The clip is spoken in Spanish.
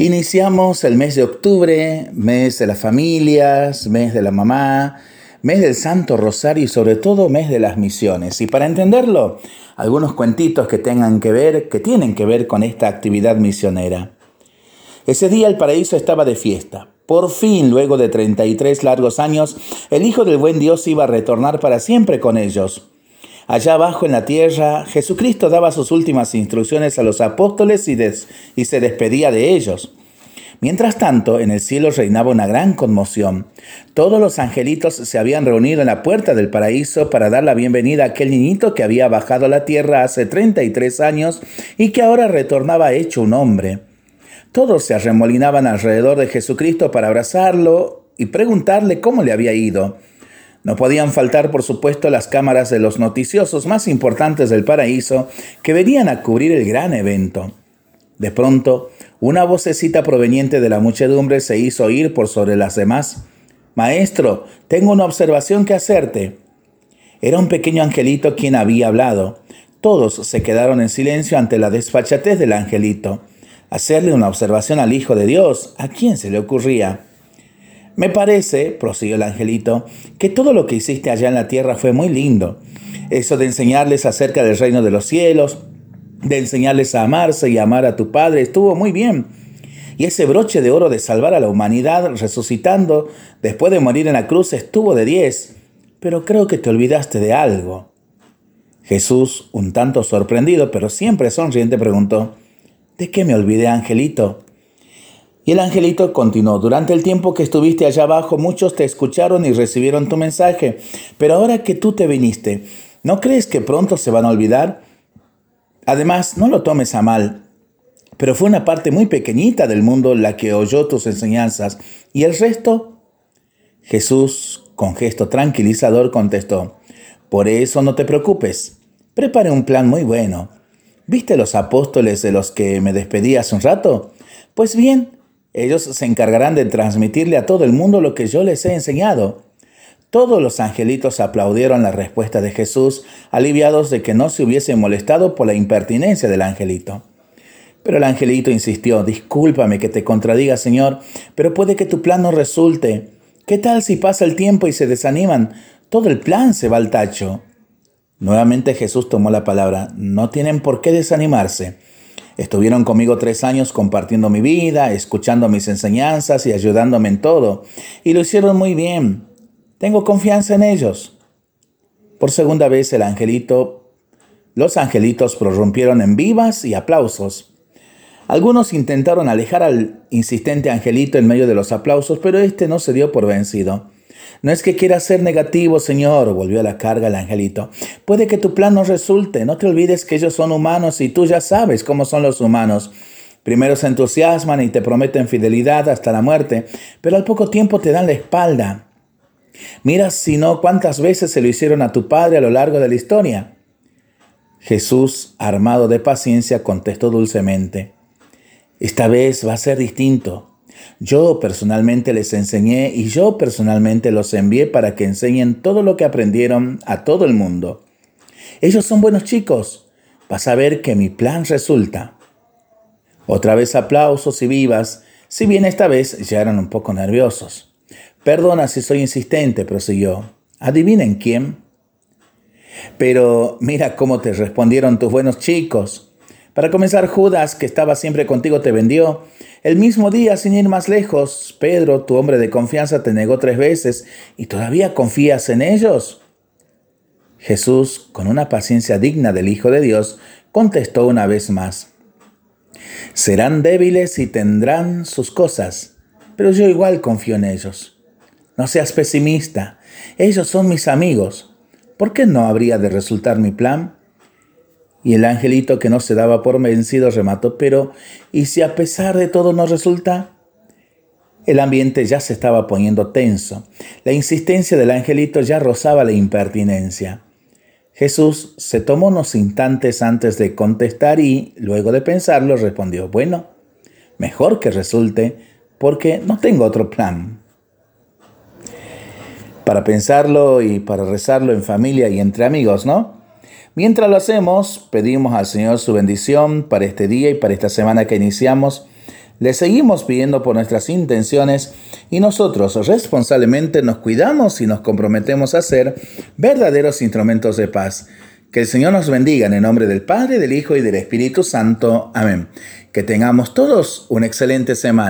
Iniciamos el mes de octubre, mes de las familias, mes de la mamá, mes del Santo Rosario y sobre todo mes de las misiones. Y para entenderlo, algunos cuentitos que tengan que ver, que tienen que ver con esta actividad misionera. Ese día el paraíso estaba de fiesta. Por fin, luego de 33 largos años, el Hijo del Buen Dios iba a retornar para siempre con ellos. Allá abajo en la tierra, Jesucristo daba sus últimas instrucciones a los apóstoles y, se despedía de ellos. Mientras tanto, en el cielo reinaba una gran conmoción. Todos los angelitos se habían reunido en la puerta del paraíso para dar la bienvenida a aquel niñito que había bajado a la tierra hace 33 años y que ahora retornaba hecho un hombre. Todos se arremolinaban alrededor de Jesucristo para abrazarlo y preguntarle cómo le había ido. No podían faltar, por supuesto, las cámaras de los noticiosos más importantes del paraíso que venían a cubrir el gran evento. De pronto, una vocecita proveniente de la muchedumbre se hizo oír por sobre las demás. Maestro, tengo una observación que hacerte. Era un pequeño angelito quien había hablado. Todos se quedaron en silencio ante la desfachatez del angelito. Hacerle una observación al Hijo de Dios, ¿a quién se le ocurría? Me parece, prosiguió el angelito, que todo lo que hiciste allá en la tierra fue muy lindo. Eso de enseñarles acerca del reino de los cielos, de enseñarles a amarse y amar a tu Padre, estuvo muy bien. Y ese broche de oro de salvar a la humanidad resucitando después de morir en la cruz estuvo de diez. Pero creo que te olvidaste de algo. Jesús, un tanto sorprendido, pero siempre sonriente, preguntó, ¿De qué me olvidé, angelito? Y el angelito continuó, durante el tiempo que estuviste allá abajo muchos te escucharon y recibieron tu mensaje, pero ahora que tú te viniste, ¿no crees que pronto se van a olvidar? Además, no lo tomes a mal, pero fue una parte muy pequeñita del mundo la que oyó tus enseñanzas, y el resto... Jesús, con gesto tranquilizador, contestó, por eso no te preocupes, prepare un plan muy bueno. ¿Viste los apóstoles de los que me despedí hace un rato? Pues bien, ellos se encargarán de transmitirle a todo el mundo lo que yo les he enseñado. Todos los angelitos aplaudieron la respuesta de Jesús, aliviados de que no se hubiesen molestado por la impertinencia del angelito. Pero el angelito insistió, discúlpame que te contradiga, Señor, pero puede que tu plan no resulte. ¿Qué tal si pasa el tiempo y se desaniman? Todo el plan se va al tacho. Nuevamente Jesús tomó la palabra, no tienen por qué desanimarse. Estuvieron conmigo tres años compartiendo mi vida, escuchando mis enseñanzas y ayudándome en todo. Y lo hicieron muy bien. Tengo confianza en ellos. Por segunda vez el angelito, los angelitos prorrumpieron en vivas y aplausos. Algunos intentaron alejar al insistente angelito en medio de los aplausos, pero este no se dio por vencido. No es que quiera ser negativo, Señor, volvió a la carga el angelito. Puede que tu plan no resulte. No te olvides que ellos son humanos y tú ya sabes cómo son los humanos. Primero se entusiasman y te prometen fidelidad hasta la muerte, pero al poco tiempo te dan la espalda. Mira si no cuántas veces se lo hicieron a tu padre a lo largo de la historia. Jesús, armado de paciencia, contestó dulcemente, Esta vez va a ser distinto. Yo personalmente les enseñé y yo personalmente los envié para que enseñen todo lo que aprendieron a todo el mundo. Ellos son buenos chicos. Vas a ver que mi plan resulta. Otra vez aplausos y vivas, si bien esta vez ya eran un poco nerviosos. Perdona si soy insistente, prosiguió. Adivinen quién. Pero mira cómo te respondieron tus buenos chicos. Para comenzar, Judas, que estaba siempre contigo, te vendió. El mismo día, sin ir más lejos, Pedro, tu hombre de confianza, te negó tres veces y todavía confías en ellos. Jesús, con una paciencia digna del Hijo de Dios, contestó una vez más. Serán débiles y tendrán sus cosas, pero yo igual confío en ellos. No seas pesimista, ellos son mis amigos. ¿Por qué no habría de resultar mi plan? Y el angelito que no se daba por vencido remató, pero ¿y si a pesar de todo no resulta? El ambiente ya se estaba poniendo tenso. La insistencia del angelito ya rozaba la impertinencia. Jesús se tomó unos instantes antes de contestar y, luego de pensarlo, respondió, bueno, mejor que resulte, porque no tengo otro plan. Para pensarlo y para rezarlo en familia y entre amigos, ¿no? Mientras lo hacemos, pedimos al Señor su bendición para este día y para esta semana que iniciamos. le seguimos pidiendo por nuestras intenciones y nosotros responsablemente nos cuidamos y nos comprometemos a ser verdaderos instrumentos de paz. Que el Señor nos bendiga en el nombre del Padre, del Hijo y del Espíritu Santo. Amén. Que tengamos todos una excelente semana.